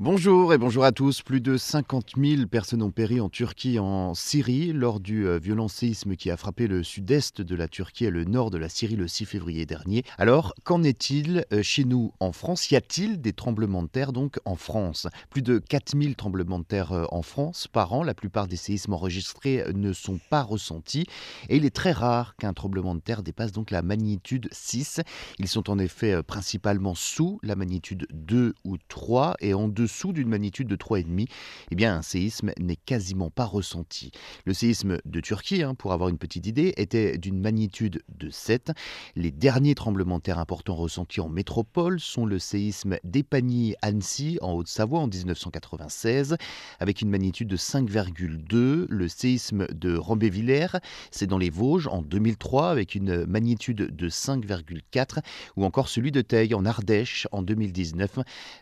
Bonjour et bonjour à tous. Plus de 50 000 personnes ont péri en Turquie, en Syrie, lors du euh, violent séisme qui a frappé le sud-est de la Turquie et le nord de la Syrie le 6 février dernier. Alors, qu'en est-il euh, chez nous en France? Y a-t-il des tremblements de terre donc en France? Plus de 4 000 tremblements de terre euh, en France par an. La plupart des séismes enregistrés ne sont pas ressentis et il est très rare qu'un tremblement de terre dépasse donc la magnitude 6. Ils sont en effet principalement sous la magnitude 2 ou 3 et en deux dessous d'une magnitude de 3,5, eh bien un séisme n'est quasiment pas ressenti. Le séisme de Turquie, hein, pour avoir une petite idée, était d'une magnitude de 7. Les derniers tremblements de terre importants ressentis en métropole sont le séisme d'Épagny-Annecy en Haute-Savoie en 1996 avec une magnitude de 5,2, le séisme de Rambévillers, c'est dans les Vosges en 2003 avec une magnitude de 5,4 ou encore celui de Teil en Ardèche en 2019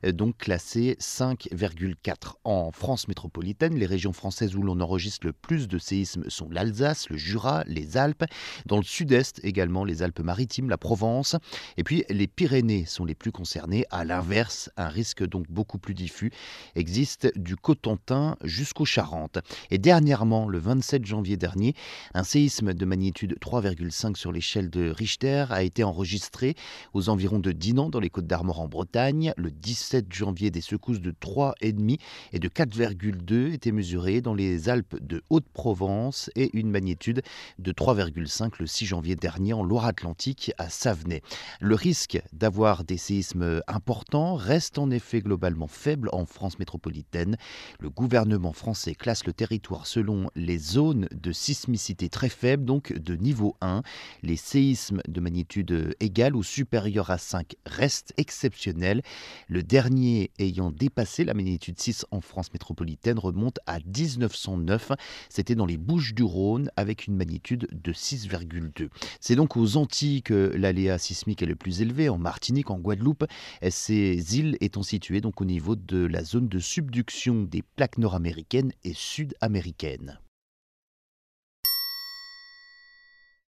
donc classé 5,4. En France métropolitaine, les régions françaises où l'on enregistre le plus de séismes sont l'Alsace, le Jura, les Alpes. Dans le sud-est également, les Alpes-Maritimes, la Provence. Et puis les Pyrénées sont les plus concernées. À l'inverse, un risque donc beaucoup plus diffus existe du Cotentin jusqu'aux Charentes. Et dernièrement, le 27 janvier dernier, un séisme de magnitude 3,5 sur l'échelle de Richter a été enregistré aux environs de Dinan dans les Côtes d'Armor en Bretagne. Le 17 janvier, des secousses de 3,5 et de 4,2 étaient mesurés dans les Alpes de Haute-Provence et une magnitude de 3,5 le 6 janvier dernier en Loire-Atlantique à Savenay. Le risque d'avoir des séismes importants reste en effet globalement faible en France métropolitaine. Le gouvernement français classe le territoire selon les zones de sismicité très faible, donc de niveau 1. Les séismes de magnitude égale ou supérieure à 5 restent exceptionnels. Le dernier ayant dépassé la magnitude 6 en France métropolitaine remonte à 1909. C'était dans les Bouches du Rhône avec une magnitude de 6,2. C'est donc aux Antilles que l'aléa sismique est le plus élevé, en Martinique, en Guadeloupe. Ces îles étant situées donc au niveau de la zone de subduction des plaques nord-américaines et sud-américaines.